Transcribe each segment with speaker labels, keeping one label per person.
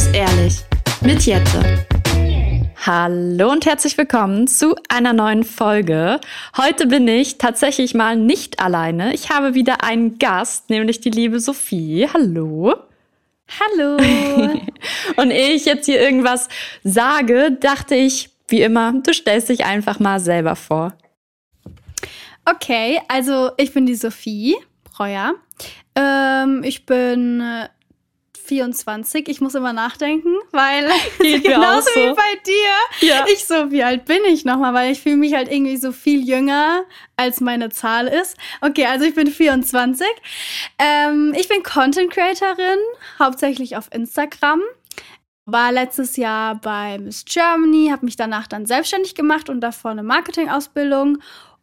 Speaker 1: muss ehrlich mit Jette. Hallo und herzlich willkommen zu einer neuen Folge. Heute bin ich tatsächlich mal nicht alleine. Ich habe wieder einen Gast, nämlich die liebe Sophie. Hallo.
Speaker 2: Hallo.
Speaker 1: und ehe ich jetzt hier irgendwas sage, dachte ich, wie immer, du stellst dich einfach mal selber vor.
Speaker 2: Okay, also ich bin die Sophie Breuer. Ähm, ich bin 24. Ich muss immer nachdenken, weil
Speaker 1: Geht genauso
Speaker 2: so. wie bei dir. Ja. Ich so, wie alt bin ich nochmal? Weil ich fühle mich halt irgendwie so viel jünger, als meine Zahl ist. Okay, also ich bin 24. Ähm, ich bin Content Creatorin, hauptsächlich auf Instagram. War letztes Jahr bei Miss Germany, habe mich danach dann selbstständig gemacht und davor eine Marketingausbildung.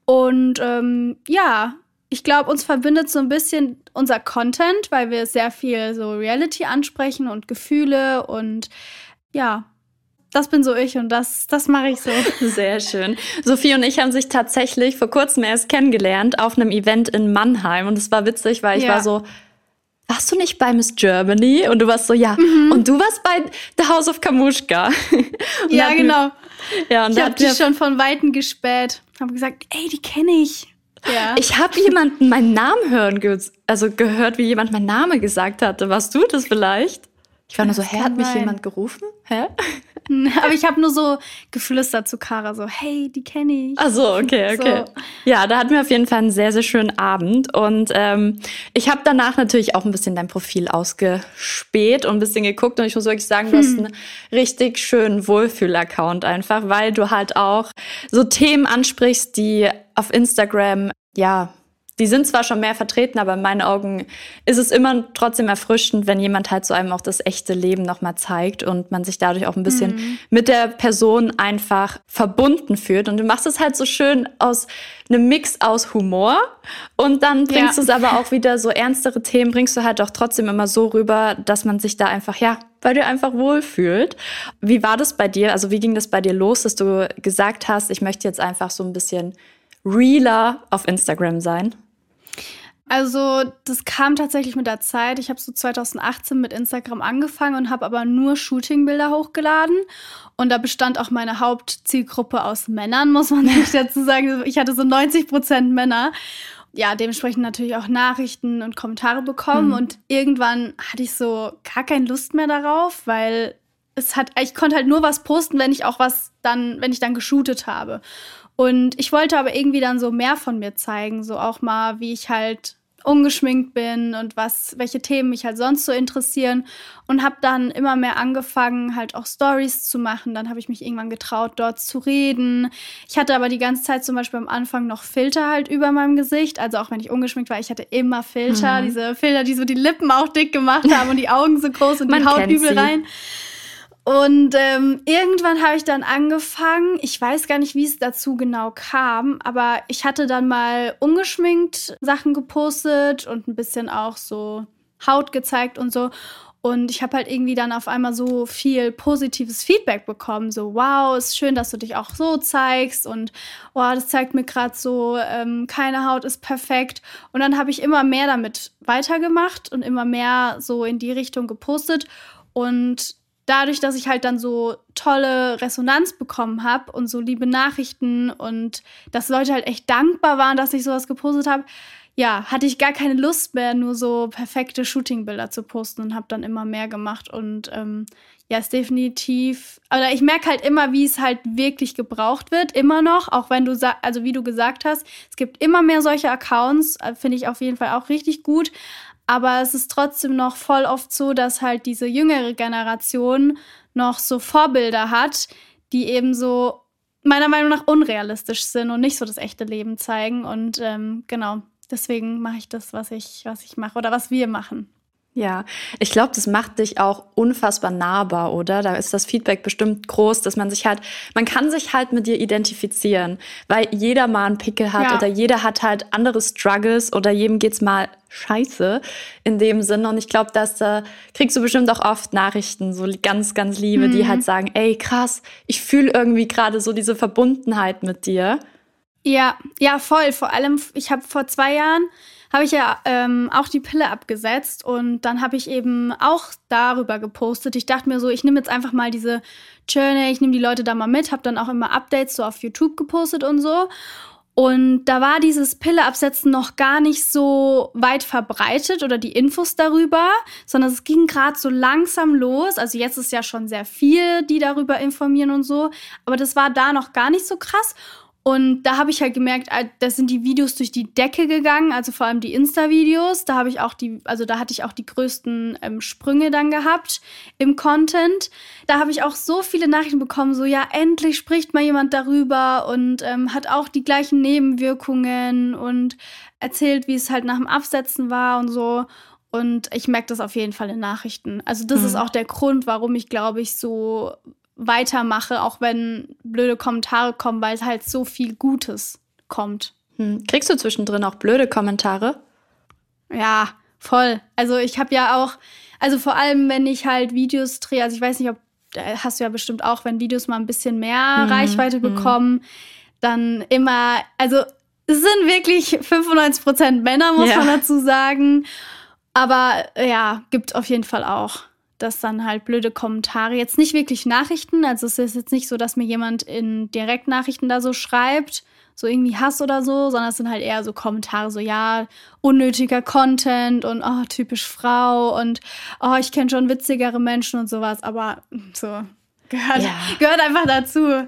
Speaker 2: Und ähm, ja, ich glaube, uns verbindet so ein bisschen unser Content, weil wir sehr viel so Reality ansprechen und Gefühle und ja, das bin so ich und das, das mache ich so.
Speaker 1: Sehr schön. Sophie und ich haben sich tatsächlich vor kurzem erst kennengelernt auf einem Event in Mannheim und es war witzig, weil ich ja. war so, warst du nicht bei Miss Germany? Und du warst so, ja. Mhm. Und du warst bei The House of Kamushka.
Speaker 2: ja, genau. Ja, und ich habe dich schon von Weitem gespäht. Habe gesagt, ey, die kenne ich.
Speaker 1: Ja. Ich habe jemanden meinen Namen hören, ge also gehört, wie jemand meinen Namen gesagt hatte. Warst du das vielleicht? Ich war nur so, hä, hat mich jemand gerufen? Hä?
Speaker 2: Aber ich habe nur so geflüstert zu Kara, so, hey, die kenne ich.
Speaker 1: Ach so, okay, okay. So. Ja, da hatten wir auf jeden Fall einen sehr, sehr schönen Abend. Und ähm, ich habe danach natürlich auch ein bisschen dein Profil ausgespäht und ein bisschen geguckt. Und ich muss wirklich sagen, du hm. hast einen richtig schönen Wohlfühl-Account einfach, weil du halt auch so Themen ansprichst, die auf Instagram, ja, die sind zwar schon mehr vertreten, aber in meinen Augen ist es immer trotzdem erfrischend, wenn jemand halt so einem auch das echte Leben nochmal zeigt und man sich dadurch auch ein bisschen mhm. mit der Person einfach verbunden fühlt. Und du machst es halt so schön aus einem Mix aus Humor und dann bringst ja. du es aber auch wieder so ernstere Themen, bringst du halt auch trotzdem immer so rüber, dass man sich da einfach, ja, bei dir einfach wohlfühlt. Wie war das bei dir? Also wie ging das bei dir los, dass du gesagt hast, ich möchte jetzt einfach so ein bisschen realer auf Instagram sein?
Speaker 2: Also das kam tatsächlich mit der Zeit. Ich habe so 2018 mit Instagram angefangen und habe aber nur Shootingbilder hochgeladen. Und da bestand auch meine Hauptzielgruppe aus Männern, muss man nicht dazu sagen. Ich hatte so 90 Prozent Männer. Ja, dementsprechend natürlich auch Nachrichten und Kommentare bekommen. Mhm. Und irgendwann hatte ich so gar keine Lust mehr darauf, weil es hat, ich konnte halt nur was posten, wenn ich auch was dann, wenn ich dann geshootet habe. Und ich wollte aber irgendwie dann so mehr von mir zeigen, so auch mal, wie ich halt ungeschminkt bin und was, welche Themen mich halt sonst so interessieren und habe dann immer mehr angefangen, halt auch Stories zu machen. Dann habe ich mich irgendwann getraut, dort zu reden. Ich hatte aber die ganze Zeit zum Beispiel am Anfang noch Filter halt über meinem Gesicht, also auch wenn ich ungeschminkt war, ich hatte immer Filter, mhm. diese Filter, die so die Lippen auch dick gemacht haben und die Augen so groß und die Haut übel rein. Und ähm, irgendwann habe ich dann angefangen, ich weiß gar nicht, wie es dazu genau kam, aber ich hatte dann mal ungeschminkt Sachen gepostet und ein bisschen auch so Haut gezeigt und so. Und ich habe halt irgendwie dann auf einmal so viel positives Feedback bekommen. So, wow, ist schön, dass du dich auch so zeigst. Und wow, das zeigt mir gerade so, ähm, keine Haut ist perfekt. Und dann habe ich immer mehr damit weitergemacht und immer mehr so in die Richtung gepostet. Und dadurch, dass ich halt dann so tolle Resonanz bekommen habe und so liebe Nachrichten und dass Leute halt echt dankbar waren, dass ich sowas gepostet habe, ja, hatte ich gar keine Lust mehr, nur so perfekte Shootingbilder zu posten und habe dann immer mehr gemacht und ähm, ja, ist definitiv, oder ich merke halt immer, wie es halt wirklich gebraucht wird, immer noch, auch wenn du, also wie du gesagt hast, es gibt immer mehr solche Accounts, äh, finde ich auf jeden Fall auch richtig gut, aber es ist trotzdem noch voll oft so, dass halt diese jüngere Generation noch so Vorbilder hat, die eben so meiner Meinung nach unrealistisch sind und nicht so das echte Leben zeigen. Und ähm, genau, deswegen mache ich das, was ich, was ich mache oder was wir machen.
Speaker 1: Ja, ich glaube, das macht dich auch unfassbar nahbar, oder? Da ist das Feedback bestimmt groß, dass man sich halt, man kann sich halt mit dir identifizieren, weil jeder mal einen Pickel hat ja. oder jeder hat halt andere Struggles oder jedem geht's mal scheiße in dem Sinne. Und ich glaube, dass da kriegst du bestimmt auch oft Nachrichten, so ganz, ganz liebe, mhm. die halt sagen, ey, krass, ich fühle irgendwie gerade so diese Verbundenheit mit dir.
Speaker 2: Ja, ja, voll. Vor allem, ich habe vor zwei Jahren habe ich ja ähm, auch die Pille abgesetzt und dann habe ich eben auch darüber gepostet. Ich dachte mir so, ich nehme jetzt einfach mal diese Journey, ich nehme die Leute da mal mit, habe dann auch immer Updates so auf YouTube gepostet und so. Und da war dieses Pille-Absetzen noch gar nicht so weit verbreitet oder die Infos darüber, sondern es ging gerade so langsam los. Also jetzt ist ja schon sehr viel, die darüber informieren und so, aber das war da noch gar nicht so krass. Und da habe ich halt gemerkt, da sind die Videos durch die Decke gegangen, also vor allem die Insta-Videos. Da habe ich auch die, also da hatte ich auch die größten ähm, Sprünge dann gehabt im Content. Da habe ich auch so viele Nachrichten bekommen, so ja, endlich spricht mal jemand darüber und ähm, hat auch die gleichen Nebenwirkungen und erzählt, wie es halt nach dem Absetzen war und so. Und ich merke das auf jeden Fall in Nachrichten. Also das mhm. ist auch der Grund, warum ich, glaube ich, so weitermache, auch wenn blöde Kommentare kommen, weil es halt so viel Gutes kommt.
Speaker 1: Hm. Kriegst du zwischendrin auch blöde Kommentare?
Speaker 2: Ja, voll. Also ich habe ja auch, also vor allem, wenn ich halt Videos drehe, also ich weiß nicht, ob hast du ja bestimmt auch, wenn Videos mal ein bisschen mehr mhm. Reichweite hm. bekommen, dann immer, also es sind wirklich 95% Männer, muss ja. man dazu sagen. Aber ja, gibt auf jeden Fall auch dass dann halt blöde Kommentare, jetzt nicht wirklich Nachrichten, also es ist jetzt nicht so, dass mir jemand in Direktnachrichten da so schreibt, so irgendwie Hass oder so, sondern es sind halt eher so Kommentare, so ja, unnötiger Content und oh, typisch Frau und oh, ich kenne schon witzigere Menschen und sowas, aber so gehört, ja. gehört einfach dazu.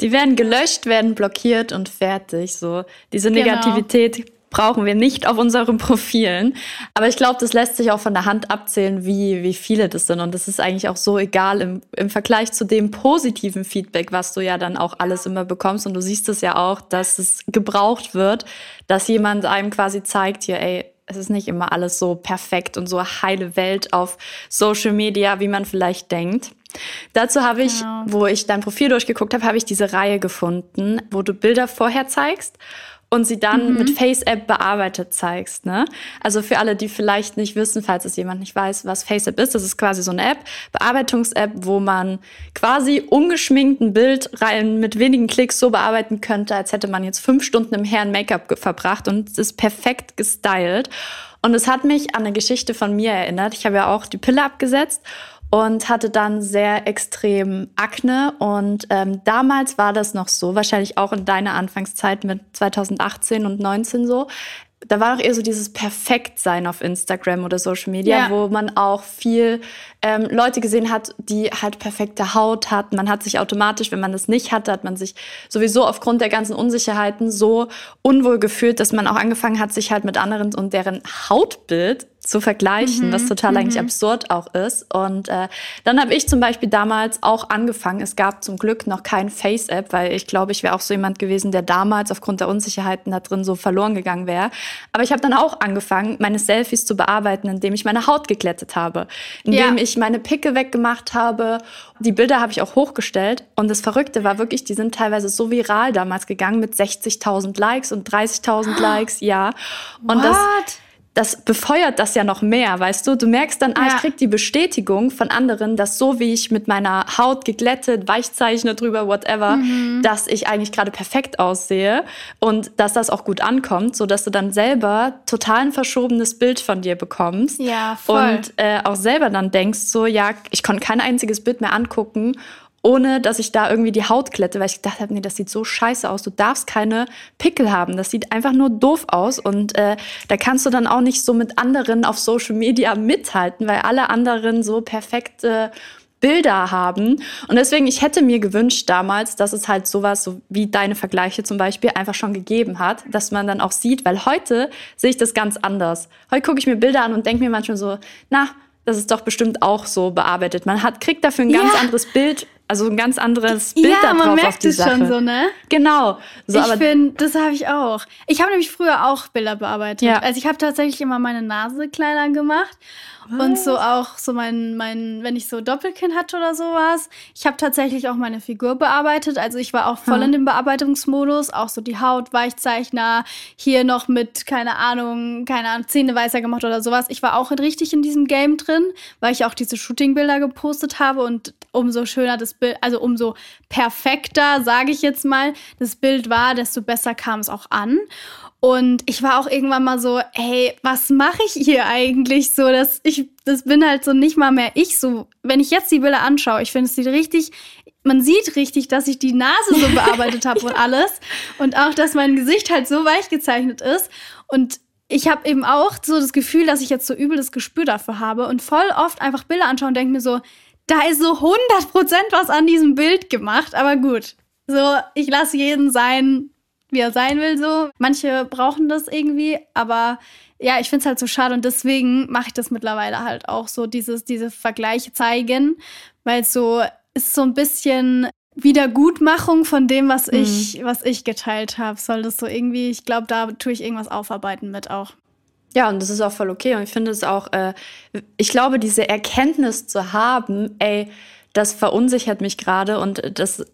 Speaker 1: Die werden gelöscht, werden blockiert und fertig. So diese genau. Negativität genau brauchen wir nicht auf unseren Profilen. Aber ich glaube, das lässt sich auch von der Hand abzählen, wie, wie viele das sind. Und das ist eigentlich auch so egal im, im Vergleich zu dem positiven Feedback, was du ja dann auch alles immer bekommst. Und du siehst es ja auch, dass es gebraucht wird, dass jemand einem quasi zeigt, hier, ey, es ist nicht immer alles so perfekt und so heile Welt auf Social Media, wie man vielleicht denkt. Dazu habe ich, genau. wo ich dein Profil durchgeguckt habe, habe ich diese Reihe gefunden, wo du Bilder vorher zeigst und sie dann mhm. mit FaceApp bearbeitet zeigst. Ne? Also für alle, die vielleicht nicht wissen, falls es jemand nicht weiß, was FaceApp ist, das ist quasi so eine App, Bearbeitungs-App, wo man quasi ungeschminkt ein Bild rein mit wenigen Klicks so bearbeiten könnte, als hätte man jetzt fünf Stunden im Herren Make-up verbracht und es ist perfekt gestylt. Und es hat mich an eine Geschichte von mir erinnert. Ich habe ja auch die Pille abgesetzt und hatte dann sehr extrem Akne. Und ähm, damals war das noch so, wahrscheinlich auch in deiner Anfangszeit mit 2018 und 19 so. Da war auch eher so dieses Perfektsein auf Instagram oder Social Media, ja. wo man auch viel ähm, Leute gesehen hat, die halt perfekte Haut hatten. Man hat sich automatisch, wenn man das nicht hatte, hat man sich sowieso aufgrund der ganzen Unsicherheiten so unwohl gefühlt, dass man auch angefangen hat, sich halt mit anderen und deren Hautbild zu vergleichen, mhm, was total eigentlich mhm. absurd auch ist. Und äh, dann habe ich zum Beispiel damals auch angefangen. Es gab zum Glück noch kein Face-App, weil ich glaube, ich wäre auch so jemand gewesen, der damals aufgrund der Unsicherheiten da drin so verloren gegangen wäre. Aber ich habe dann auch angefangen, meine Selfies zu bearbeiten, indem ich meine Haut geglättet habe, indem ja. ich meine Picke weggemacht habe. Die Bilder habe ich auch hochgestellt. Und das Verrückte war wirklich, die sind teilweise so viral damals gegangen mit 60.000 Likes und 30.000 Likes, ja. Und
Speaker 2: What?
Speaker 1: das das befeuert das ja noch mehr, weißt du? Du merkst dann, ah, ich krieg die Bestätigung von anderen, dass so wie ich mit meiner Haut geglättet, Weichzeichne drüber, whatever, mhm. dass ich eigentlich gerade perfekt aussehe und dass das auch gut ankommt, so dass du dann selber total ein verschobenes Bild von dir bekommst.
Speaker 2: Ja, voll.
Speaker 1: Und äh, auch selber dann denkst so, ja, ich konnte kein einziges Bild mehr angucken ohne dass ich da irgendwie die Haut klette, weil ich gedacht habe, nee, das sieht so scheiße aus. Du darfst keine Pickel haben. Das sieht einfach nur doof aus. Und äh, da kannst du dann auch nicht so mit anderen auf Social Media mithalten, weil alle anderen so perfekte Bilder haben. Und deswegen, ich hätte mir gewünscht damals, dass es halt sowas, so wie deine Vergleiche zum Beispiel, einfach schon gegeben hat, dass man dann auch sieht, weil heute sehe ich das ganz anders. Heute gucke ich mir Bilder an und denke mir manchmal so, na, das ist doch bestimmt auch so bearbeitet. Man hat, kriegt dafür ein ganz ja. anderes Bild also ein ganz anderes Bild ja,
Speaker 2: man
Speaker 1: merkt auf die
Speaker 2: es
Speaker 1: Sache.
Speaker 2: schon so, ne?
Speaker 1: Genau.
Speaker 2: So, ich finde, das habe ich auch. Ich habe nämlich früher auch Bilder bearbeitet. Ja. Also ich habe tatsächlich immer meine Nase kleiner gemacht und so auch so mein, mein, wenn ich so Doppelkinn hatte oder sowas. Ich habe tatsächlich auch meine Figur bearbeitet. Also ich war auch voll hm. in dem Bearbeitungsmodus. Auch so die Haut, Weichzeichner, hier noch mit, keine Ahnung, keine Ahnung, Zähne weißer gemacht oder sowas. Ich war auch richtig in diesem Game drin, weil ich auch diese Shootingbilder gepostet habe und umso schöner das Bild, also umso perfekter, sage ich jetzt mal, das Bild war, desto besser kam es auch an. Und ich war auch irgendwann mal so, hey, was mache ich hier eigentlich so? dass ich, das bin halt so nicht mal mehr ich so. Wenn ich jetzt die Bilder anschaue, ich finde, es sieht richtig, man sieht richtig, dass ich die Nase so bearbeitet habe und alles. Und auch, dass mein Gesicht halt so weich gezeichnet ist. Und ich habe eben auch so das Gefühl, dass ich jetzt so übel das Gespür dafür habe und voll oft einfach Bilder anschaue und denke mir so, da ist so 100% was an diesem Bild gemacht. Aber gut, so, ich lasse jeden sein, wie er sein will, so. Manche brauchen das irgendwie, aber ja, ich finde es halt so schade und deswegen mache ich das mittlerweile halt auch so, dieses, diese Vergleiche zeigen, weil es so ist so ein bisschen Wiedergutmachung von dem, was mhm. ich, was ich geteilt habe. Soll das so irgendwie, ich glaube, da tue ich irgendwas aufarbeiten mit auch.
Speaker 1: Ja, und das ist auch voll okay. Und ich finde es auch, äh, ich glaube, diese Erkenntnis zu haben, ey, das verunsichert mich gerade und das,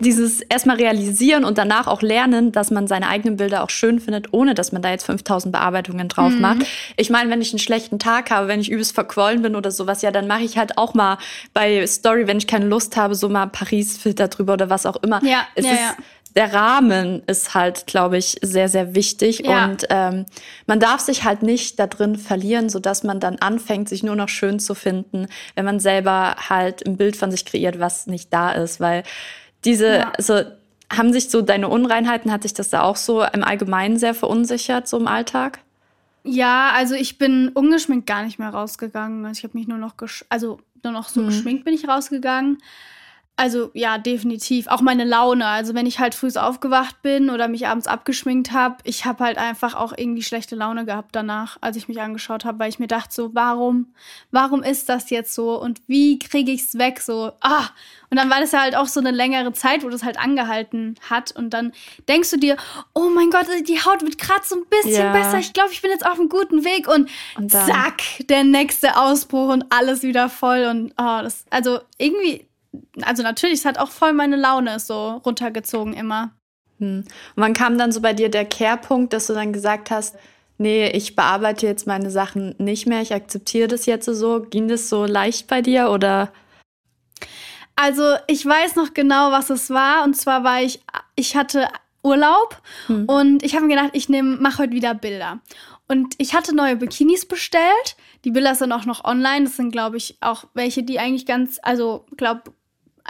Speaker 1: dieses erstmal realisieren und danach auch lernen, dass man seine eigenen Bilder auch schön findet, ohne dass man da jetzt 5000 Bearbeitungen drauf mhm. macht. Ich meine, wenn ich einen schlechten Tag habe, wenn ich übelst verquollen bin oder sowas, ja, dann mache ich halt auch mal bei Story, wenn ich keine Lust habe, so mal Paris-Filter drüber oder was auch immer.
Speaker 2: Ja,
Speaker 1: es
Speaker 2: ja,
Speaker 1: ist,
Speaker 2: ja
Speaker 1: der Rahmen ist halt, glaube ich, sehr, sehr wichtig. Ja. Und ähm, man darf sich halt nicht da drin verlieren, sodass man dann anfängt, sich nur noch schön zu finden, wenn man selber halt ein Bild von sich kreiert, was nicht da ist. Weil diese, ja. also haben sich so deine Unreinheiten, hat sich das da auch so im Allgemeinen sehr verunsichert, so im Alltag?
Speaker 2: Ja, also ich bin ungeschminkt gar nicht mehr rausgegangen. Also ich habe mich nur noch, also nur noch so mhm. geschminkt bin ich rausgegangen. Also ja, definitiv. Auch meine Laune. Also wenn ich halt früh aufgewacht bin oder mich abends abgeschminkt habe, ich habe halt einfach auch irgendwie schlechte Laune gehabt danach, als ich mich angeschaut habe, weil ich mir dachte so, warum, warum ist das jetzt so und wie kriege ich es weg so? Ah, und dann war das ja halt auch so eine längere Zeit, wo das halt angehalten hat und dann denkst du dir, oh mein Gott, die Haut wird gerade so ein bisschen ja. besser. Ich glaube, ich bin jetzt auf einem guten Weg und, und zack, der nächste Ausbruch und alles wieder voll und oh, das also irgendwie also natürlich, es hat auch voll meine Laune so runtergezogen immer.
Speaker 1: Hm. Und wann kam dann so bei dir der Kehrpunkt, dass du dann gesagt hast, nee, ich bearbeite jetzt meine Sachen nicht mehr, ich akzeptiere das jetzt so. Ging das so leicht bei dir oder?
Speaker 2: Also ich weiß noch genau, was es war. Und zwar war ich, ich hatte Urlaub hm. und ich habe mir gedacht, ich mache heute wieder Bilder. Und ich hatte neue Bikinis bestellt. Die Bilder sind auch noch online. Das sind, glaube ich, auch welche, die eigentlich ganz, also, glaube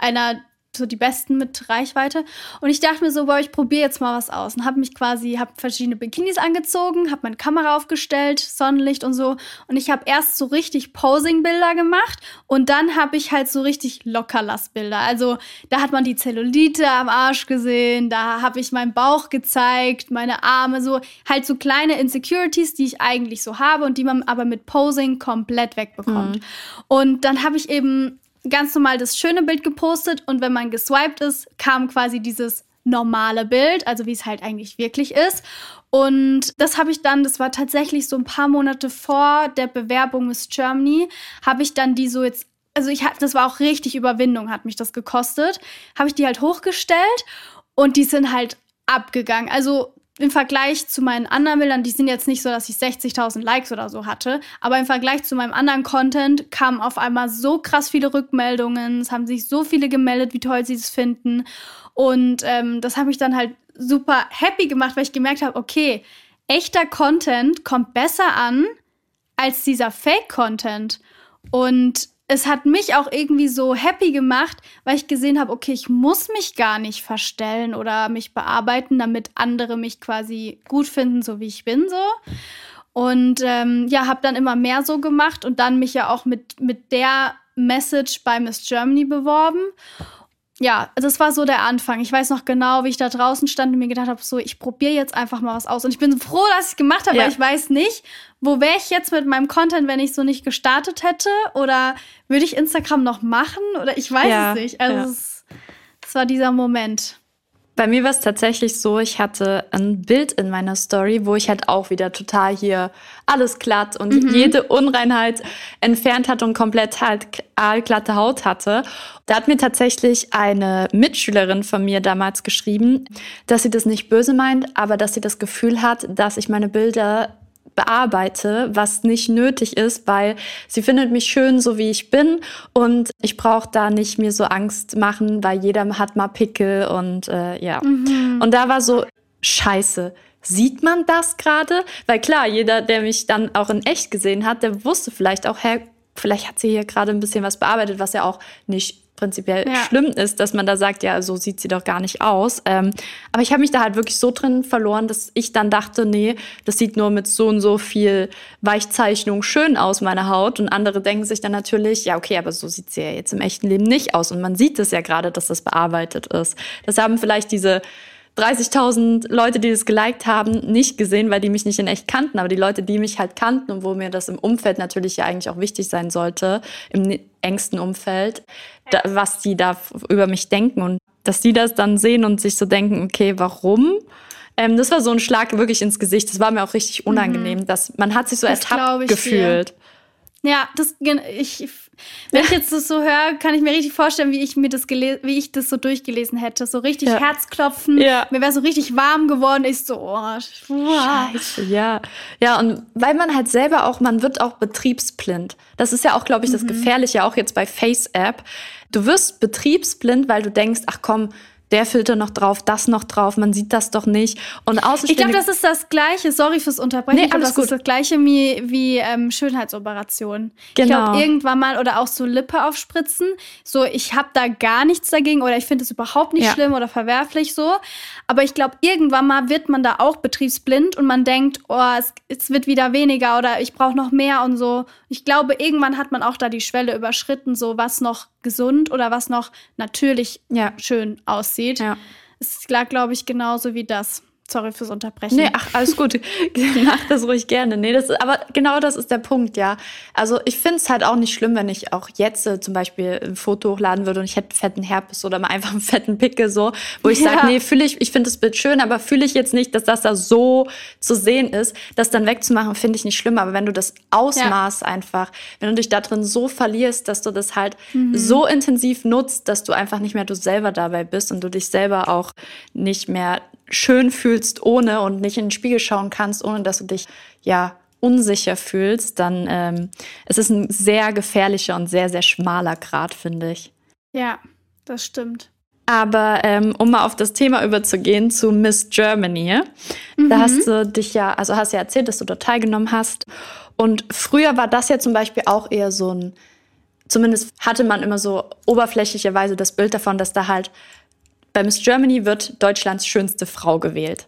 Speaker 2: einer so die besten mit Reichweite. Und ich dachte mir so, boah, ich probiere jetzt mal was aus. Und habe mich quasi, habe verschiedene Bikinis angezogen, habe meine Kamera aufgestellt, Sonnenlicht und so. Und ich habe erst so richtig Posing-Bilder gemacht und dann habe ich halt so richtig Lockerlass-Bilder. Also da hat man die Zellulite am Arsch gesehen, da habe ich meinen Bauch gezeigt, meine Arme, so halt so kleine Insecurities, die ich eigentlich so habe und die man aber mit Posing komplett wegbekommt. Mhm. Und dann habe ich eben ganz normal das schöne Bild gepostet und wenn man geswiped ist, kam quasi dieses normale Bild, also wie es halt eigentlich wirklich ist. Und das habe ich dann, das war tatsächlich so ein paar Monate vor der Bewerbung Miss Germany, habe ich dann die so jetzt, also ich habe, das war auch richtig Überwindung, hat mich das gekostet, habe ich die halt hochgestellt und die sind halt abgegangen. Also im Vergleich zu meinen anderen Bildern, die sind jetzt nicht so, dass ich 60.000 Likes oder so hatte, aber im Vergleich zu meinem anderen Content kamen auf einmal so krass viele Rückmeldungen, es haben sich so viele gemeldet, wie toll sie es finden. Und ähm, das hat mich dann halt super happy gemacht, weil ich gemerkt habe, okay, echter Content kommt besser an als dieser Fake-Content und es hat mich auch irgendwie so happy gemacht, weil ich gesehen habe, okay, ich muss mich gar nicht verstellen oder mich bearbeiten, damit andere mich quasi gut finden, so wie ich bin, so. Und ähm, ja, habe dann immer mehr so gemacht und dann mich ja auch mit, mit der Message bei Miss Germany beworben ja, das war so der Anfang. Ich weiß noch genau, wie ich da draußen stand und mir gedacht habe, so, ich probiere jetzt einfach mal was aus. Und ich bin froh, dass ich es gemacht habe, ja. weil ich weiß nicht, wo wäre ich jetzt mit meinem Content, wenn ich so nicht gestartet hätte? Oder würde ich Instagram noch machen? Oder ich weiß ja, es nicht. Also ja. es, es war dieser Moment.
Speaker 1: Bei mir war es tatsächlich so, ich hatte ein Bild in meiner Story, wo ich halt auch wieder total hier alles glatt und mhm. jede Unreinheit entfernt hatte und komplett halt aalglatte Haut hatte. Da hat mir tatsächlich eine Mitschülerin von mir damals geschrieben, dass sie das nicht böse meint, aber dass sie das Gefühl hat, dass ich meine Bilder bearbeite, was nicht nötig ist, weil sie findet mich schön, so wie ich bin und ich brauche da nicht mir so Angst machen, weil jeder hat mal Pickel und äh, ja. Mhm. Und da war so, scheiße, sieht man das gerade? Weil klar, jeder, der mich dann auch in echt gesehen hat, der wusste vielleicht auch, hey, vielleicht hat sie hier gerade ein bisschen was bearbeitet, was ja auch nicht prinzipiell ja. schlimm ist, dass man da sagt, ja, so sieht sie doch gar nicht aus. Ähm, aber ich habe mich da halt wirklich so drin verloren, dass ich dann dachte, nee, das sieht nur mit so und so viel Weichzeichnung schön aus, meine Haut. Und andere denken sich dann natürlich, ja, okay, aber so sieht sie ja jetzt im echten Leben nicht aus. Und man sieht es ja gerade, dass das bearbeitet ist. Das haben vielleicht diese 30.000 Leute, die das geliked haben, nicht gesehen, weil die mich nicht in echt kannten. Aber die Leute, die mich halt kannten und wo mir das im Umfeld natürlich ja eigentlich auch wichtig sein sollte, im engsten Umfeld, da, was die da über mich denken und dass die das dann sehen und sich so denken, okay, warum? Ähm, das war so ein Schlag wirklich ins Gesicht. Das war mir auch richtig unangenehm, mhm. dass man hat sich so das ertappt gefühlt.
Speaker 2: Dir. Ja, das ich wenn ich jetzt das so höre, kann ich mir richtig vorstellen, wie ich mir das wie ich das so durchgelesen hätte, so richtig ja. Herzklopfen. Ja. Mir wäre so richtig warm geworden. Ich so, oh,
Speaker 1: Scheiße, ja. Ja, und weil man halt selber auch, man wird auch betriebsblind. Das ist ja auch, glaube ich, das mhm. Gefährliche auch jetzt bei Face App. Du wirst betriebsblind, weil du denkst, ach komm, der Filter noch drauf, das noch drauf, man sieht das doch nicht. Und
Speaker 2: ich glaube, das ist das Gleiche, sorry fürs Unterbrechen, nee, alles das gut. ist das Gleiche wie, wie ähm, Schönheitsoperationen. Genau. Ich glaube, irgendwann mal oder auch so Lippe aufspritzen, so ich habe da gar nichts dagegen oder ich finde es überhaupt nicht ja. schlimm oder verwerflich so. Aber ich glaube, irgendwann mal wird man da auch betriebsblind und man denkt, oh, es, es wird wieder weniger oder ich brauche noch mehr und so. Ich glaube, irgendwann hat man auch da die Schwelle überschritten, so was noch gesund oder was noch natürlich ja. schön aussieht. Ja. Es lag, glaube ich, genauso wie das. Sorry fürs Unterbrechen.
Speaker 1: Nee, ach, alles gut. Mach das ruhig gerne. Nee, das, aber genau das ist der Punkt, ja. Also ich finde es halt auch nicht schlimm, wenn ich auch jetzt äh, zum Beispiel ein Foto hochladen würde und ich hätte fetten Herpes oder mal einfach einen fetten Pickel so, wo ich ja. sage, nee, fühle ich, ich finde das Bild schön, aber fühle ich jetzt nicht, dass das da so zu sehen ist. Das dann wegzumachen, finde ich nicht schlimm. Aber wenn du das Ausmaß ja. einfach, wenn du dich da drin so verlierst, dass du das halt mhm. so intensiv nutzt, dass du einfach nicht mehr du selber dabei bist und du dich selber auch nicht mehr schön fühlst ohne und nicht in den Spiegel schauen kannst, ohne dass du dich ja unsicher fühlst, dann ähm, es ist ein sehr gefährlicher und sehr, sehr schmaler Grad, finde ich.
Speaker 2: Ja, das stimmt.
Speaker 1: Aber ähm, um mal auf das Thema überzugehen zu Miss Germany, mhm. da hast du dich ja, also hast ja erzählt, dass du dort teilgenommen hast. Und früher war das ja zum Beispiel auch eher so ein, zumindest hatte man immer so oberflächlicherweise das Bild davon, dass da halt bei Miss Germany wird Deutschlands schönste Frau gewählt.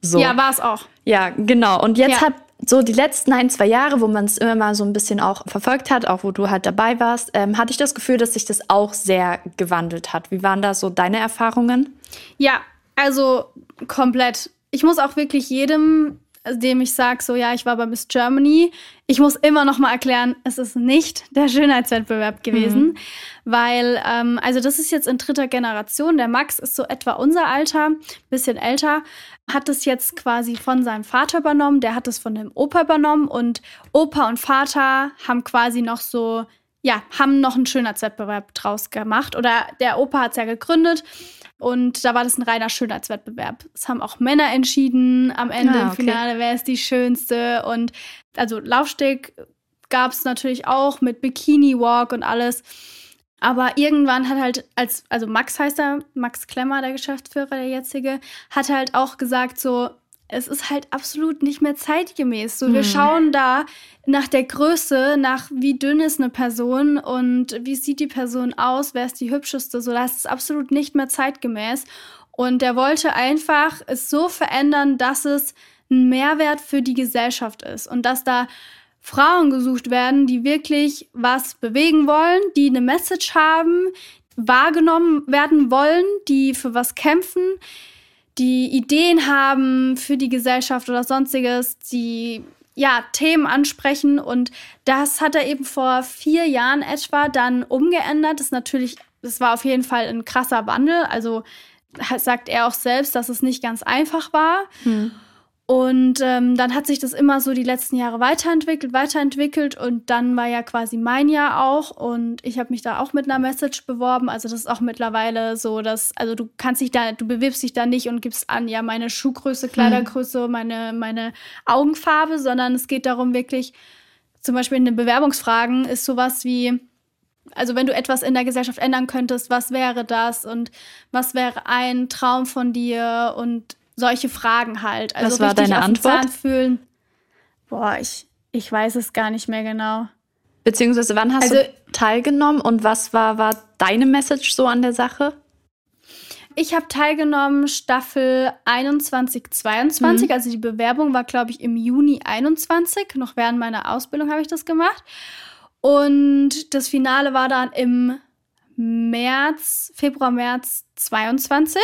Speaker 2: So. Ja, war es auch.
Speaker 1: Ja, genau. Und jetzt ja. hat so die letzten ein, zwei Jahre, wo man es immer mal so ein bisschen auch verfolgt hat, auch wo du halt dabei warst, ähm, hatte ich das Gefühl, dass sich das auch sehr gewandelt hat. Wie waren da so deine Erfahrungen?
Speaker 2: Ja, also komplett. Ich muss auch wirklich jedem dem ich sage, so ja, ich war bei Miss Germany. Ich muss immer noch mal erklären, es ist nicht der Schönheitswettbewerb gewesen, mhm. weil, ähm, also das ist jetzt in dritter Generation. Der Max ist so etwa unser Alter, bisschen älter, hat es jetzt quasi von seinem Vater übernommen, der hat es von dem Opa übernommen und Opa und Vater haben quasi noch so ja, haben noch einen Schönheitswettbewerb draus gemacht. Oder der Opa hat es ja gegründet und da war das ein reiner Schönheitswettbewerb. Es haben auch Männer entschieden am Ende ah, okay. im Finale, wer ist die Schönste. Und also Laufsteg gab es natürlich auch mit Bikini Walk und alles. Aber irgendwann hat halt, als, also Max heißt er, Max Klemmer, der Geschäftsführer, der jetzige, hat halt auch gesagt, so, es ist halt absolut nicht mehr zeitgemäß. So, wir mhm. schauen da nach der Größe, nach wie dünn ist eine Person und wie sieht die Person aus, wer ist die hübscheste. So, das ist absolut nicht mehr zeitgemäß. Und er wollte einfach es so verändern, dass es ein Mehrwert für die Gesellschaft ist und dass da Frauen gesucht werden, die wirklich was bewegen wollen, die eine Message haben, wahrgenommen werden wollen, die für was kämpfen, die Ideen haben für die Gesellschaft oder sonstiges, die ja, Themen ansprechen. Und das hat er eben vor vier Jahren etwa dann umgeändert. Das ist natürlich, das war auf jeden Fall ein krasser Wandel. Also sagt er auch selbst, dass es nicht ganz einfach war. Hm. Und ähm, dann hat sich das immer so die letzten Jahre weiterentwickelt, weiterentwickelt und dann war ja quasi mein Jahr auch und ich habe mich da auch mit einer Message beworben. Also das ist auch mittlerweile so, dass also du kannst dich da, du bewirbst dich da nicht und gibst an, ja meine Schuhgröße, Kleidergröße, meine meine Augenfarbe, sondern es geht darum wirklich, zum Beispiel in den Bewerbungsfragen ist sowas wie also wenn du etwas in der Gesellschaft ändern könntest, was wäre das und was wäre ein Traum von dir und solche Fragen halt.
Speaker 1: Also Was war deine Antwort?
Speaker 2: Fühlen. Boah, ich, ich weiß es gar nicht mehr genau.
Speaker 1: Beziehungsweise wann hast also, du teilgenommen und was war, war deine Message so an der Sache?
Speaker 2: Ich habe teilgenommen Staffel 21, 22. Mhm. Also die Bewerbung war, glaube ich, im Juni 21. Noch während meiner Ausbildung habe ich das gemacht. Und das Finale war dann im März, Februar, März 22.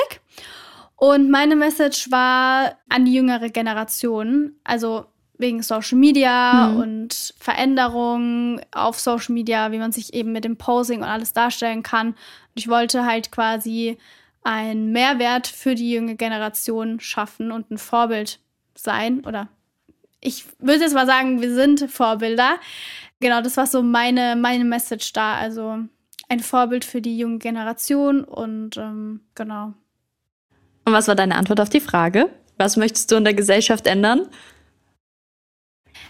Speaker 2: Und meine Message war an die jüngere Generation, also wegen Social Media mhm. und Veränderungen auf Social Media, wie man sich eben mit dem Posing und alles darstellen kann. Und ich wollte halt quasi einen Mehrwert für die junge Generation schaffen und ein Vorbild sein. Oder ich würde jetzt mal sagen, wir sind Vorbilder. Genau, das war so meine, meine Message da. Also ein Vorbild für die junge Generation und ähm, genau.
Speaker 1: Und was war deine Antwort auf die Frage? Was möchtest du in der Gesellschaft ändern?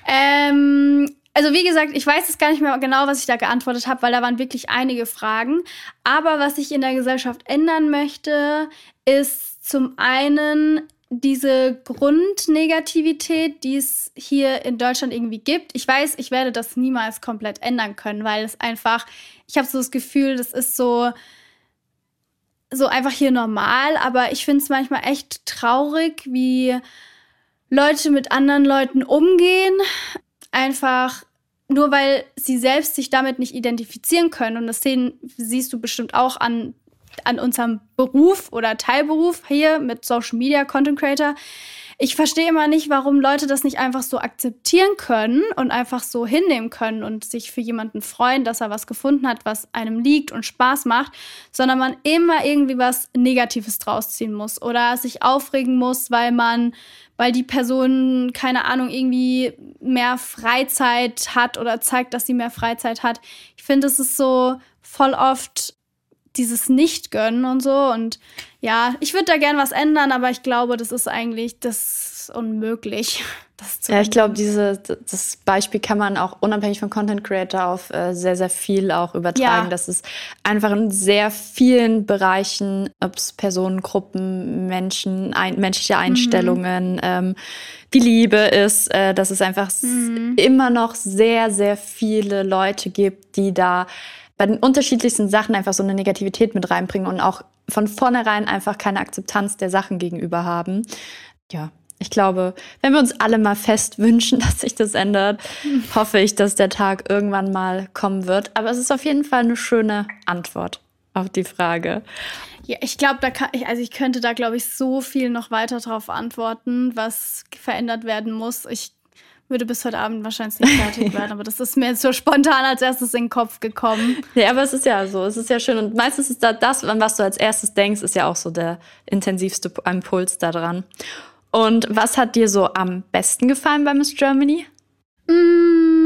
Speaker 2: Ähm, also wie gesagt, ich weiß es gar nicht mehr genau, was ich da geantwortet habe, weil da waren wirklich einige Fragen. Aber was ich in der Gesellschaft ändern möchte, ist zum einen diese Grundnegativität, die es hier in Deutschland irgendwie gibt. Ich weiß, ich werde das niemals komplett ändern können, weil es einfach, ich habe so das Gefühl, das ist so, so einfach hier normal, aber ich finde es manchmal echt traurig, wie Leute mit anderen Leuten umgehen. Einfach nur weil sie selbst sich damit nicht identifizieren können. Und das sehen, siehst du bestimmt auch an, an unserem Beruf oder Teilberuf hier mit Social Media, Content Creator ich verstehe immer nicht, warum Leute das nicht einfach so akzeptieren können und einfach so hinnehmen können und sich für jemanden freuen, dass er was gefunden hat, was einem liegt und Spaß macht, sondern man immer irgendwie was Negatives draus ziehen muss oder sich aufregen muss, weil man, weil die Person, keine Ahnung, irgendwie mehr Freizeit hat oder zeigt, dass sie mehr Freizeit hat. Ich finde, es ist so voll oft dieses Nicht-Gönnen und so. Und ja, ich würde da gern was ändern, aber ich glaube, das ist eigentlich das unmöglich.
Speaker 1: Das ja, ich glaube, diese das Beispiel kann man auch unabhängig von Content Creator auf äh, sehr sehr viel auch übertragen. Ja. Dass es einfach in sehr vielen Bereichen, ob es Personengruppen, Menschen, ein, menschliche mhm. Einstellungen, mhm. ähm, die Liebe ist, äh, dass es einfach mhm. immer noch sehr sehr viele Leute gibt, die da bei den unterschiedlichsten Sachen einfach so eine Negativität mit reinbringen und auch von vornherein einfach keine Akzeptanz der Sachen gegenüber haben. Ja, ich glaube, wenn wir uns alle mal fest wünschen, dass sich das ändert, hoffe ich, dass der Tag irgendwann mal kommen wird. Aber es ist auf jeden Fall eine schöne Antwort auf die Frage.
Speaker 2: Ja, ich glaube, da kann ich, also ich könnte da, glaube ich, so viel noch weiter drauf antworten, was verändert werden muss. Ich würde bis heute Abend wahrscheinlich nicht fertig werden, aber das ist mir jetzt so spontan als erstes in den Kopf gekommen.
Speaker 1: Ja, aber es ist ja so, es ist ja schön und meistens ist da das, an was du als erstes denkst, ist ja auch so der intensivste Impuls daran. Und was hat dir so am besten gefallen bei Miss Germany?
Speaker 2: Mm,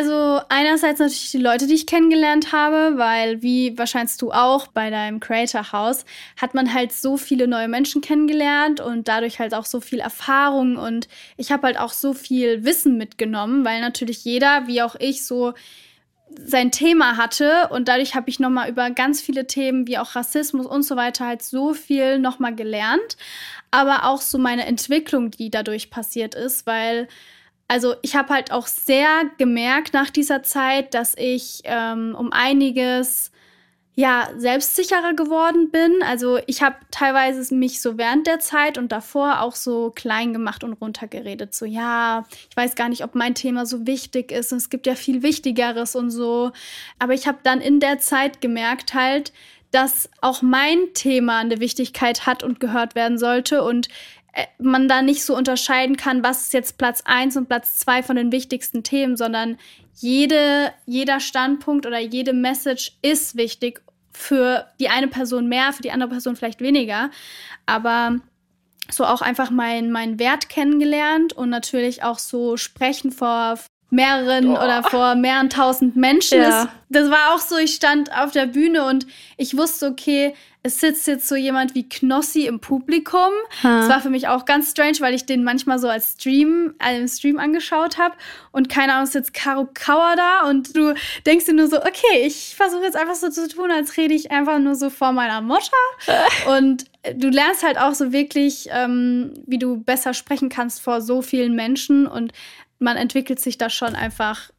Speaker 2: also einerseits natürlich die Leute, die ich kennengelernt habe, weil wie wahrscheinlich du auch bei deinem Creator House hat man halt so viele neue Menschen kennengelernt und dadurch halt auch so viel Erfahrung und ich habe halt auch so viel Wissen mitgenommen, weil natürlich jeder, wie auch ich, so sein Thema hatte und dadurch habe ich noch mal über ganz viele Themen wie auch Rassismus und so weiter halt so viel noch mal gelernt, aber auch so meine Entwicklung, die dadurch passiert ist, weil also ich habe halt auch sehr gemerkt nach dieser Zeit, dass ich ähm, um einiges ja selbstsicherer geworden bin. Also ich habe teilweise mich so während der Zeit und davor auch so klein gemacht und runtergeredet. So ja, ich weiß gar nicht, ob mein Thema so wichtig ist. Und es gibt ja viel Wichtigeres und so. Aber ich habe dann in der Zeit gemerkt halt, dass auch mein Thema eine Wichtigkeit hat und gehört werden sollte. Und man da nicht so unterscheiden kann, was ist jetzt Platz 1 und Platz 2 von den wichtigsten Themen, sondern jede, jeder Standpunkt oder jede Message ist wichtig für die eine Person mehr, für die andere Person vielleicht weniger. Aber so auch einfach meinen mein Wert kennengelernt und natürlich auch so sprechen vor mehreren oh. oder vor mehreren tausend Menschen. Ja. Das, das, war auch so, ich stand auf der Bühne und ich wusste, okay, es sitzt jetzt so jemand wie Knossi im Publikum. Ha. Das war für mich auch ganz strange, weil ich den manchmal so als Stream, äh, Stream angeschaut habe und keine Ahnung, ist jetzt Karo Kauer da und du denkst dir nur so, okay, ich versuche jetzt einfach so zu tun, als rede ich einfach nur so vor meiner Mutter. und du lernst halt auch so wirklich, ähm, wie du besser sprechen kannst vor so vielen Menschen und man entwickelt sich da schon einfach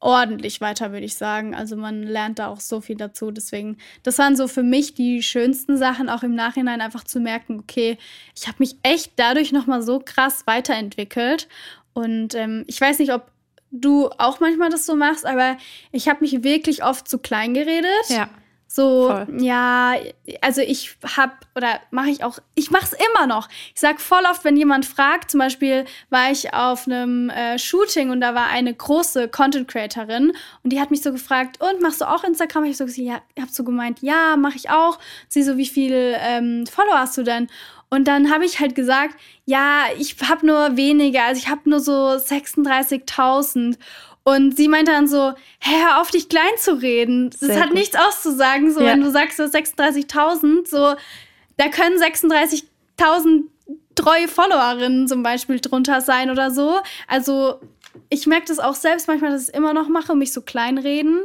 Speaker 2: ordentlich weiter, würde ich sagen. Also man lernt da auch so viel dazu. Deswegen, das waren so für mich die schönsten Sachen, auch im Nachhinein einfach zu merken, okay, ich habe mich echt dadurch nochmal so krass weiterentwickelt. Und ähm, ich weiß nicht, ob du auch manchmal das so machst, aber ich habe mich wirklich oft zu klein geredet.
Speaker 1: Ja.
Speaker 2: So, voll. ja, also ich hab oder mache ich auch, ich mache es immer noch. Ich sag voll oft, wenn jemand fragt, zum Beispiel war ich auf einem äh, Shooting und da war eine große Content Creatorin und die hat mich so gefragt, und machst du auch Instagram? Ich hab so gesagt, ja, hab so gemeint, ja, mache ich auch. Sie so, wie viel ähm, Follower hast du denn? Und dann habe ich halt gesagt, ja, ich habe nur weniger, also ich habe nur so 36.000. Und sie meinte dann so, hey, hör auf, dich klein zu reden. Das Sehr hat gut. nichts auszusagen. So, ja. wenn du sagst, so 36.000, so, da können 36.000 treue Followerinnen zum Beispiel drunter sein oder so. Also, ich merke das auch selbst manchmal, dass ich es immer noch mache, mich so kleinreden.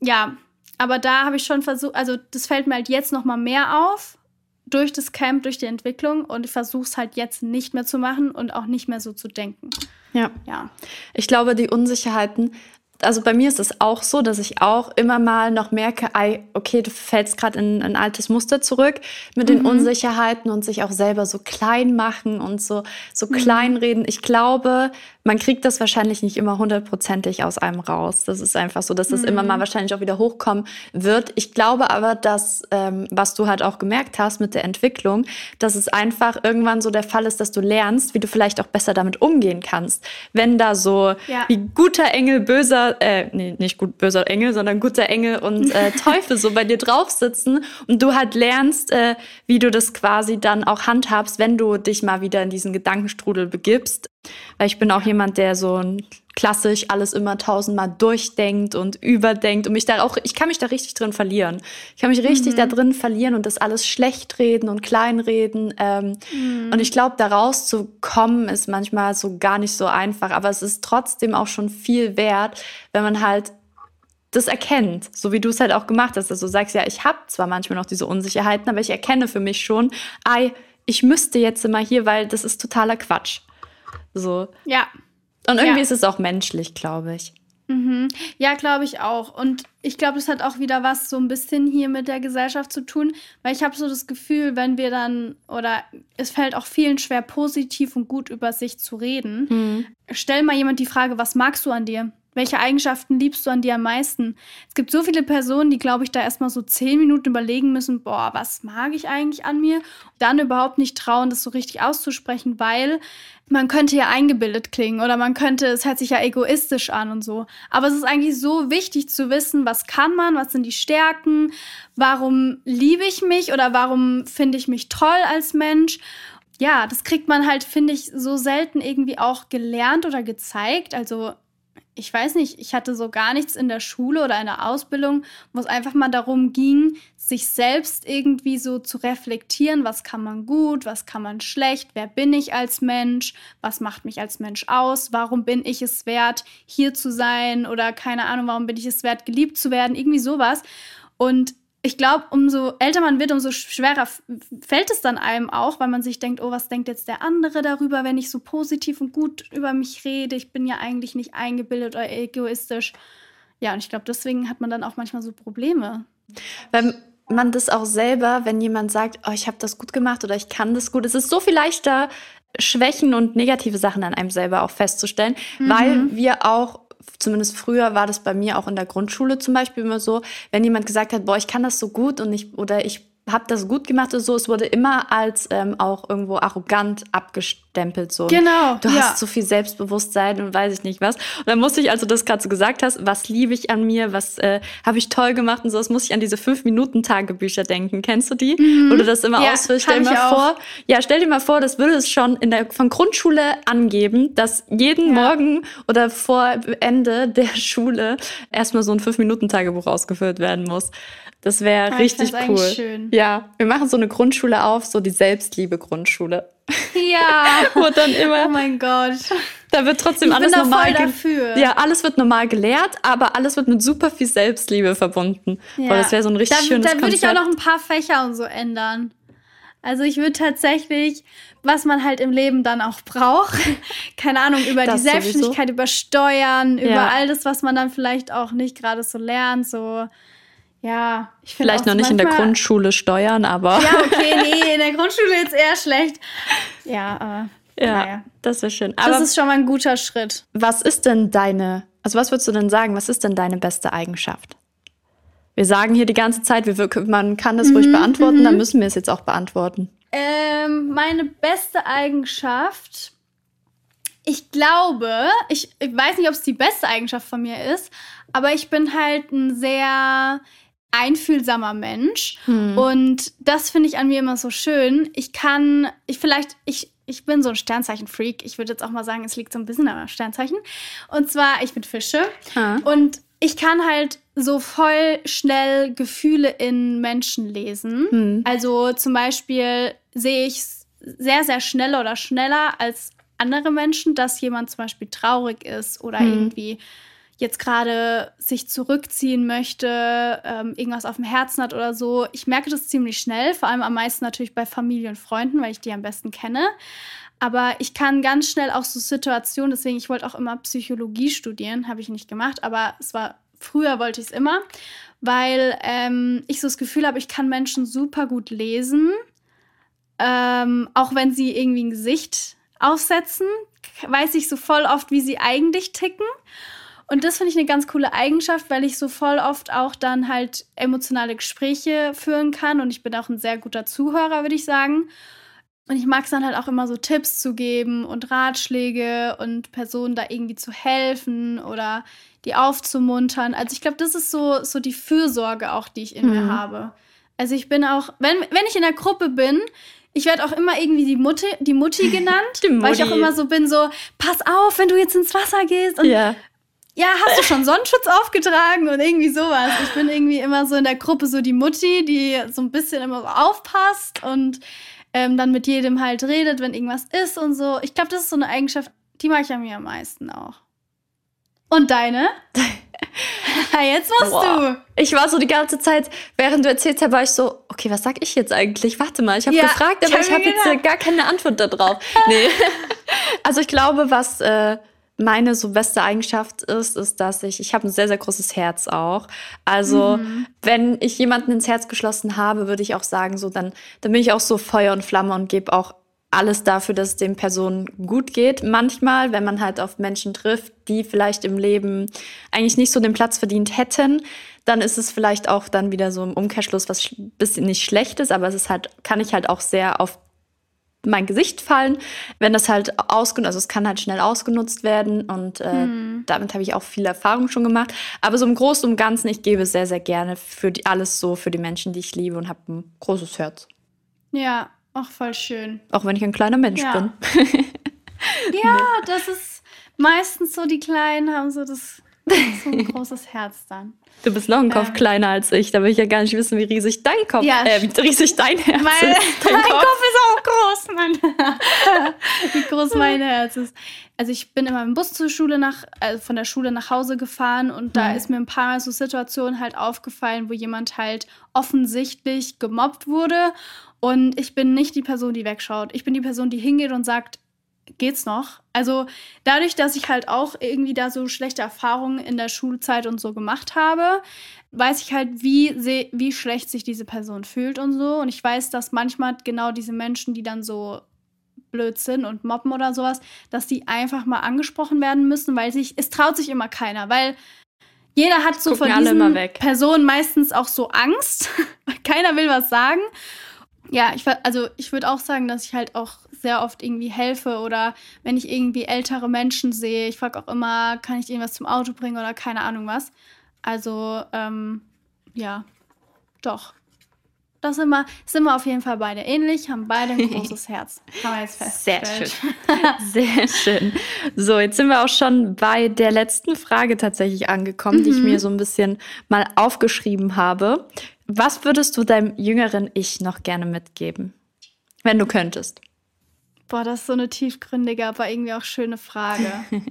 Speaker 2: Ja, aber da habe ich schon versucht, also das fällt mir halt jetzt noch mal mehr auf durch das Camp, durch die Entwicklung und ich versuche es halt jetzt nicht mehr zu machen und auch nicht mehr so zu denken.
Speaker 1: Ja. ja. Ich glaube, die Unsicherheiten also bei mir ist es auch so, dass ich auch immer mal noch merke, okay, du fällst gerade in ein altes Muster zurück mit den mhm. Unsicherheiten und sich auch selber so klein machen und so, so mhm. kleinreden. Ich glaube, man kriegt das wahrscheinlich nicht immer hundertprozentig aus einem raus. Das ist einfach so, dass das mhm. immer mal mhm. wahrscheinlich auch wieder hochkommen wird. Ich glaube aber, dass, ähm, was du halt auch gemerkt hast mit der Entwicklung, dass es einfach irgendwann so der Fall ist, dass du lernst, wie du vielleicht auch besser damit umgehen kannst. Wenn da so ja. wie guter Engel, böser äh, nee, nicht gut böser Engel, sondern guter Engel und äh, Teufel so bei dir drauf sitzen und du halt lernst, äh, wie du das quasi dann auch handhabst, wenn du dich mal wieder in diesen Gedankenstrudel begibst. Weil ich bin auch jemand, der so ein klassisch alles immer tausendmal durchdenkt und überdenkt und mich da auch, ich kann mich da richtig drin verlieren. Ich kann mich richtig mhm. da drin verlieren und das alles schlecht reden und kleinreden. Ähm, mhm. Und ich glaube, da rauszukommen ist manchmal so gar nicht so einfach, aber es ist trotzdem auch schon viel wert, wenn man halt das erkennt, so wie du es halt auch gemacht hast, dass du sagst, ja, ich habe zwar manchmal noch diese Unsicherheiten, aber ich erkenne für mich schon, ei, ich müsste jetzt immer hier, weil das ist totaler Quatsch. So.
Speaker 2: Ja.
Speaker 1: Und irgendwie ja. ist es auch menschlich, glaube ich.
Speaker 2: Mhm. Ja, glaube ich auch. Und ich glaube, das hat auch wieder was so ein bisschen hier mit der Gesellschaft zu tun, weil ich habe so das Gefühl, wenn wir dann, oder es fällt auch vielen schwer, positiv und gut über sich zu reden. Mhm. Stell mal jemand die Frage, was magst du an dir? Welche Eigenschaften liebst du an dir am meisten? Es gibt so viele Personen, die, glaube ich, da erstmal so zehn Minuten überlegen müssen, boah, was mag ich eigentlich an mir? Dann überhaupt nicht trauen, das so richtig auszusprechen, weil man könnte ja eingebildet klingen oder man könnte, es hört sich ja egoistisch an und so. Aber es ist eigentlich so wichtig zu wissen, was kann man, was sind die Stärken, warum liebe ich mich oder warum finde ich mich toll als Mensch ja, das kriegt man halt, finde ich, so selten irgendwie auch gelernt oder gezeigt. Also ich weiß nicht, ich hatte so gar nichts in der Schule oder in der Ausbildung, wo es einfach mal darum ging, sich selbst irgendwie so zu reflektieren, was kann man gut, was kann man schlecht, wer bin ich als Mensch, was macht mich als Mensch aus, warum bin ich es wert, hier zu sein oder keine Ahnung, warum bin ich es wert, geliebt zu werden, irgendwie sowas. Und ich glaube, umso älter man wird, umso schwerer fällt es dann einem auch, weil man sich denkt, oh, was denkt jetzt der andere darüber, wenn ich so positiv und gut über mich rede? Ich bin ja eigentlich nicht eingebildet oder egoistisch. Ja, und ich glaube, deswegen hat man dann auch manchmal so Probleme.
Speaker 1: Wenn man das auch selber, wenn jemand sagt, oh, ich habe das gut gemacht oder ich kann das gut, es ist so viel leichter, Schwächen und negative Sachen an einem selber auch festzustellen, mhm. weil wir auch zumindest früher war das bei mir auch in der Grundschule zum Beispiel immer so, wenn jemand gesagt hat, boah, ich kann das so gut und ich, oder ich habe das gut gemacht und so. Es wurde immer als ähm, auch irgendwo arrogant abgestempelt. So.
Speaker 2: Genau.
Speaker 1: Du hast so viel Selbstbewusstsein und weiß ich nicht was. Und dann musste ich, als du das gerade so gesagt hast, was liebe ich an mir, was äh, habe ich toll gemacht und so, das muss ich an diese fünf Minuten Tagebücher denken. Kennst du die? Mhm. Wo du das immer ja, ausfüllst. Stell dir mal vor, ja, stell dir mal vor, das würde es schon in der von Grundschule angeben, dass jeden ja. Morgen oder vor Ende der Schule erstmal so ein fünf Minuten Tagebuch ausgefüllt werden muss. Das wäre ja, richtig cool. Schön. Ja, wir machen so eine Grundschule auf, so die Selbstliebe-Grundschule.
Speaker 2: Ja.
Speaker 1: Wo dann immer.
Speaker 2: Oh mein Gott.
Speaker 1: Da wird trotzdem
Speaker 2: ich
Speaker 1: alles
Speaker 2: bin
Speaker 1: da normal.
Speaker 2: Voll dafür.
Speaker 1: Ja, alles wird normal gelehrt, aber alles wird mit super viel Selbstliebe verbunden. Ja. Boah, das wäre so ein richtig
Speaker 2: da,
Speaker 1: schönes
Speaker 2: Da würde ich auch noch ein paar Fächer und so ändern. Also ich würde tatsächlich, was man halt im Leben dann auch braucht, keine Ahnung, über das die Selbstständigkeit, sowieso. über Steuern, ja. über all das, was man dann vielleicht auch nicht gerade so lernt, so ja,
Speaker 1: ich finde Vielleicht noch nicht in der Grundschule steuern, aber.
Speaker 2: Ja, okay, nee, in der Grundschule jetzt eher schlecht. Ja, aber.
Speaker 1: Ja, naja. das wäre schön.
Speaker 2: Aber das ist schon mal ein guter Schritt.
Speaker 1: Was ist denn deine, also was würdest du denn sagen, was ist denn deine beste Eigenschaft? Wir sagen hier die ganze Zeit, wir, man kann das mhm, ruhig beantworten, mhm. dann müssen wir es jetzt auch beantworten.
Speaker 2: Ähm, meine beste Eigenschaft, ich glaube, ich, ich weiß nicht, ob es die beste Eigenschaft von mir ist, aber ich bin halt ein sehr einfühlsamer Mensch. Hm. Und das finde ich an mir immer so schön. Ich kann, ich vielleicht, ich, ich bin so ein Sternzeichen-Freak. Ich würde jetzt auch mal sagen, es liegt so ein bisschen am Sternzeichen. Und zwar, ich bin Fische. Ah. Und ich kann halt so voll schnell Gefühle in Menschen lesen. Hm. Also zum Beispiel sehe ich sehr, sehr schnell oder schneller als andere Menschen, dass jemand zum Beispiel traurig ist oder hm. irgendwie jetzt gerade sich zurückziehen möchte, ähm, irgendwas auf dem Herzen hat oder so. Ich merke das ziemlich schnell, vor allem am meisten natürlich bei Familie und Freunden, weil ich die am besten kenne. Aber ich kann ganz schnell auch so Situationen, deswegen, ich wollte auch immer Psychologie studieren, habe ich nicht gemacht, aber es war, früher wollte ich es immer, weil ähm, ich so das Gefühl habe, ich kann Menschen super gut lesen, ähm, auch wenn sie irgendwie ein Gesicht aufsetzen, weiß ich so voll oft, wie sie eigentlich ticken. Und das finde ich eine ganz coole Eigenschaft, weil ich so voll oft auch dann halt emotionale Gespräche führen kann. Und ich bin auch ein sehr guter Zuhörer, würde ich sagen. Und ich mag es dann halt auch immer so Tipps zu geben und Ratschläge und Personen da irgendwie zu helfen oder die aufzumuntern. Also ich glaube, das ist so, so die Fürsorge auch, die ich in mhm. mir habe. Also ich bin auch, wenn, wenn ich in der Gruppe bin, ich werde auch immer irgendwie die Mutti, die Mutti genannt, die weil ich auch immer so bin, so, pass auf, wenn du jetzt ins Wasser gehst. Und ja ja, hast du schon Sonnenschutz aufgetragen und irgendwie sowas. Ich bin irgendwie immer so in der Gruppe so die Mutti, die so ein bisschen immer so aufpasst und ähm, dann mit jedem halt redet, wenn irgendwas ist und so. Ich glaube, das ist so eine Eigenschaft, die mag ich an mir am meisten auch. Und deine? jetzt musst wow. du.
Speaker 1: Ich war so die ganze Zeit, während du erzählt hast, war ich so, okay, was sag ich jetzt eigentlich? Warte mal, ich habe ja, gefragt, aber ich habe hab jetzt gar keine Antwort darauf. nee. also ich glaube, was äh, meine so beste Eigenschaft ist, ist, dass ich, ich habe ein sehr, sehr großes Herz auch. Also, mhm. wenn ich jemanden ins Herz geschlossen habe, würde ich auch sagen, so, dann, dann bin ich auch so Feuer und Flamme und gebe auch alles dafür, dass es den Personen gut geht. Manchmal, wenn man halt auf Menschen trifft, die vielleicht im Leben eigentlich nicht so den Platz verdient hätten, dann ist es vielleicht auch dann wieder so im Umkehrschluss was bisschen nicht schlechtes, aber es ist halt, kann ich halt auch sehr auf mein Gesicht fallen, wenn das halt ausgenutzt, also es kann halt schnell ausgenutzt werden und äh, hm. damit habe ich auch viel Erfahrung schon gemacht. Aber so im Großen und Ganzen, ich gebe sehr, sehr gerne für die, alles so für die Menschen, die ich liebe und habe ein großes Herz.
Speaker 2: Ja, auch voll schön.
Speaker 1: Auch wenn ich ein kleiner Mensch ja. bin.
Speaker 2: ja, das ist meistens so, die Kleinen haben so das so ein großes Herz dann.
Speaker 1: Du bist noch ein Kopf ähm. kleiner als ich. Da will ich ja gar nicht wissen, wie riesig dein Kopf, ja, äh, wie riesig dein Herz
Speaker 2: mein,
Speaker 1: ist.
Speaker 2: Dein mein Kopf. Kopf. ist auch groß, Mann. wie groß mein Herz ist. Also ich bin immer im Bus zur Schule nach, äh, von der Schule nach Hause gefahren und da mhm. ist mir ein paar Mal so Situationen halt aufgefallen, wo jemand halt offensichtlich gemobbt wurde. Und ich bin nicht die Person, die wegschaut. Ich bin die Person, die hingeht und sagt, geht's noch. Also dadurch, dass ich halt auch irgendwie da so schlechte Erfahrungen in der Schulzeit und so gemacht habe, weiß ich halt, wie, wie schlecht sich diese Person fühlt und so. Und ich weiß, dass manchmal genau diese Menschen, die dann so blöd sind und mobben oder sowas, dass die einfach mal angesprochen werden müssen, weil sich, es traut sich immer keiner, weil jeder hat so von diesen Personen meistens auch so Angst. Keiner will was sagen. Ja, ich, also ich würde auch sagen, dass ich halt auch sehr oft irgendwie helfe oder wenn ich irgendwie ältere Menschen sehe, ich frage auch immer, kann ich ihnen was zum Auto bringen oder keine Ahnung was. Also, ähm, ja, doch. Das sind wir, sind wir auf jeden Fall beide ähnlich, haben beide ein großes Herz. Haben wir jetzt festgestellt.
Speaker 1: Sehr schön. Sehr schön. So, jetzt sind wir auch schon bei der letzten Frage tatsächlich angekommen, mhm. die ich mhm. mir so ein bisschen mal aufgeschrieben habe. Was würdest du deinem jüngeren Ich noch gerne mitgeben, wenn du könntest?
Speaker 2: Boah, das ist so eine tiefgründige, aber irgendwie auch schöne Frage.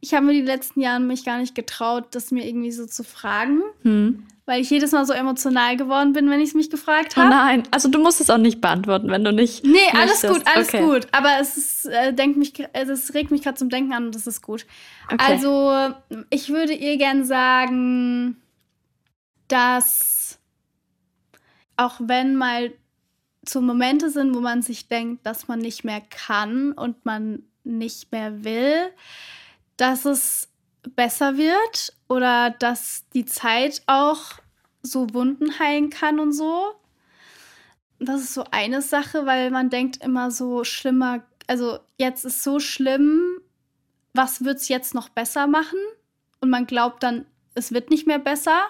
Speaker 2: ich habe mir die letzten Jahre mich gar nicht getraut, das mir irgendwie so zu fragen. Hm weil ich jedes Mal so emotional geworden bin, wenn ich es mich gefragt habe.
Speaker 1: Oh nein, also du musst es auch nicht beantworten, wenn du nicht.
Speaker 2: Nee, alles möchtest. gut, alles okay. gut. Aber es ist, äh, denkt mich, es regt mich gerade zum Denken an und das ist gut. Okay. Also, ich würde ihr gern sagen, dass auch wenn mal so Momente sind, wo man sich denkt, dass man nicht mehr kann und man nicht mehr will, dass es besser wird oder dass die Zeit auch so Wunden heilen kann und so. Das ist so eine Sache, weil man denkt immer so schlimmer, also jetzt ist so schlimm, was wird es jetzt noch besser machen? Und man glaubt dann, es wird nicht mehr besser.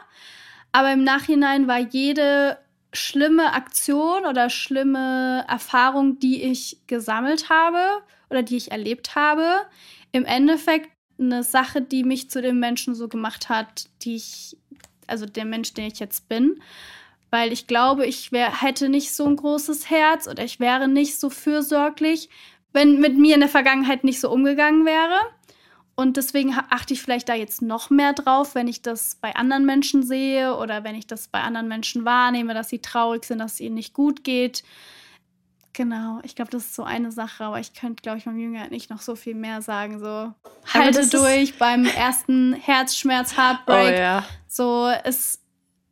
Speaker 2: Aber im Nachhinein war jede schlimme Aktion oder schlimme Erfahrung, die ich gesammelt habe oder die ich erlebt habe, im Endeffekt eine Sache, die mich zu dem Menschen so gemacht hat, die ich, also der Mensch, den ich jetzt bin. Weil ich glaube, ich wär, hätte nicht so ein großes Herz oder ich wäre nicht so fürsorglich, wenn mit mir in der Vergangenheit nicht so umgegangen wäre. Und deswegen achte ich vielleicht da jetzt noch mehr drauf, wenn ich das bei anderen Menschen sehe oder wenn ich das bei anderen Menschen wahrnehme, dass sie traurig sind, dass es ihnen nicht gut geht Genau, ich glaube, das ist so eine Sache, aber ich könnte, glaube ich, meinem Jünger nicht noch so viel mehr sagen. So, halte durch beim ersten Herzschmerz, Heartbreak. Oh, ja. So, es,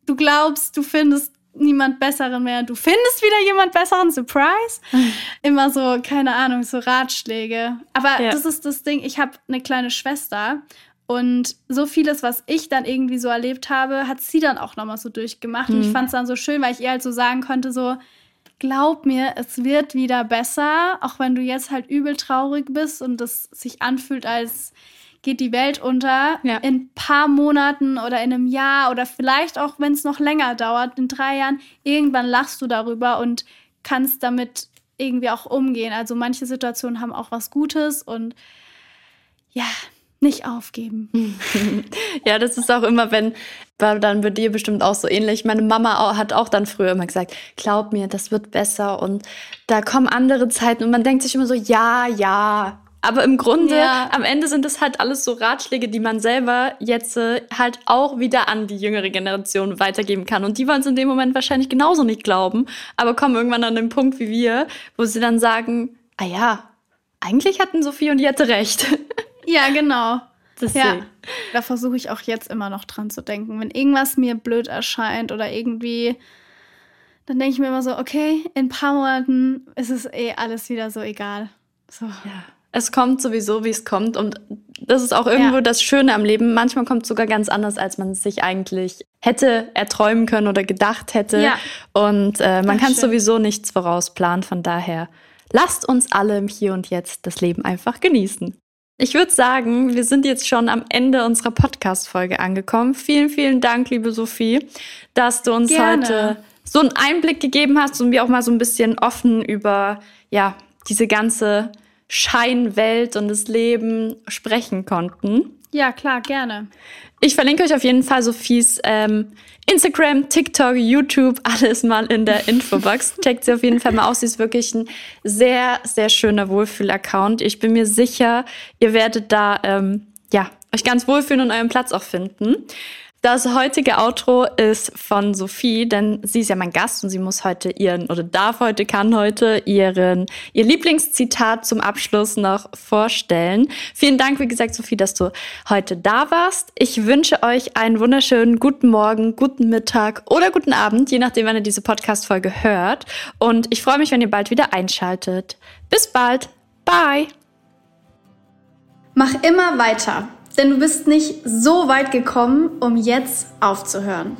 Speaker 2: du glaubst, du findest niemand Besseren mehr. Du findest wieder jemand Besseren, Surprise. Immer so, keine Ahnung, so Ratschläge. Aber ja. das ist das Ding, ich habe eine kleine Schwester und so vieles, was ich dann irgendwie so erlebt habe, hat sie dann auch nochmal so durchgemacht. Mhm. Und ich mhm. fand es dann so schön, weil ich ihr halt so sagen konnte, so, glaub mir, es wird wieder besser, auch wenn du jetzt halt übel traurig bist und es sich anfühlt, als geht die Welt unter. Ja. In ein paar Monaten oder in einem Jahr oder vielleicht auch, wenn es noch länger dauert, in drei Jahren, irgendwann lachst du darüber und kannst damit irgendwie auch umgehen. Also manche Situationen haben auch was Gutes und ja, nicht aufgeben.
Speaker 1: ja, das ist auch immer, wenn, war dann bei dir bestimmt auch so ähnlich. Meine Mama hat auch dann früher immer gesagt, glaub mir, das wird besser und da kommen andere Zeiten und man denkt sich immer so, ja, ja. Aber im Grunde, ja. am Ende sind es halt alles so Ratschläge, die man selber jetzt äh, halt auch wieder an die jüngere Generation weitergeben kann. Und die wollen es in dem Moment wahrscheinlich genauso nicht glauben, aber kommen irgendwann an den Punkt wie wir, wo sie dann sagen, ah ja, eigentlich hatten Sophie und die hatte recht.
Speaker 2: Ja, genau. Deswegen. Ja, da versuche ich auch jetzt immer noch dran zu denken. Wenn irgendwas mir blöd erscheint oder irgendwie, dann denke ich mir immer so, okay, in ein paar Monaten ist es eh alles wieder so egal. So.
Speaker 1: Ja. Es kommt sowieso, wie es kommt. Und das ist auch irgendwo ja. das Schöne am Leben. Manchmal kommt es sogar ganz anders, als man es sich eigentlich hätte erträumen können oder gedacht hätte. Ja. Und äh, man kann sowieso nichts vorausplanen. Von daher, lasst uns alle im Hier und Jetzt das Leben einfach genießen. Ich würde sagen, wir sind jetzt schon am Ende unserer Podcast-Folge angekommen. Vielen, vielen Dank, liebe Sophie, dass du uns Gerne. heute so einen Einblick gegeben hast und wir auch mal so ein bisschen offen über, ja, diese ganze Scheinwelt und das Leben sprechen konnten.
Speaker 2: Ja, klar, gerne.
Speaker 1: Ich verlinke euch auf jeden Fall Sophies ähm, Instagram, TikTok, YouTube, alles mal in der Infobox. Checkt sie auf jeden Fall mal aus. Sie ist wirklich ein sehr, sehr schöner Wohlfühl-Account. Ich bin mir sicher, ihr werdet da ähm, ja, euch ganz wohlfühlen und euren Platz auch finden. Das heutige Outro ist von Sophie, denn sie ist ja mein Gast und sie muss heute ihren oder darf heute, kann heute ihren ihr Lieblingszitat zum Abschluss noch vorstellen. Vielen Dank, wie gesagt, Sophie, dass du heute da warst. Ich wünsche euch einen wunderschönen guten Morgen, guten Mittag oder guten Abend, je nachdem, wann ihr diese Podcast-Folge hört. Und ich freue mich, wenn ihr bald wieder einschaltet. Bis bald. Bye.
Speaker 2: Mach immer weiter. Denn du bist nicht so weit gekommen, um jetzt aufzuhören.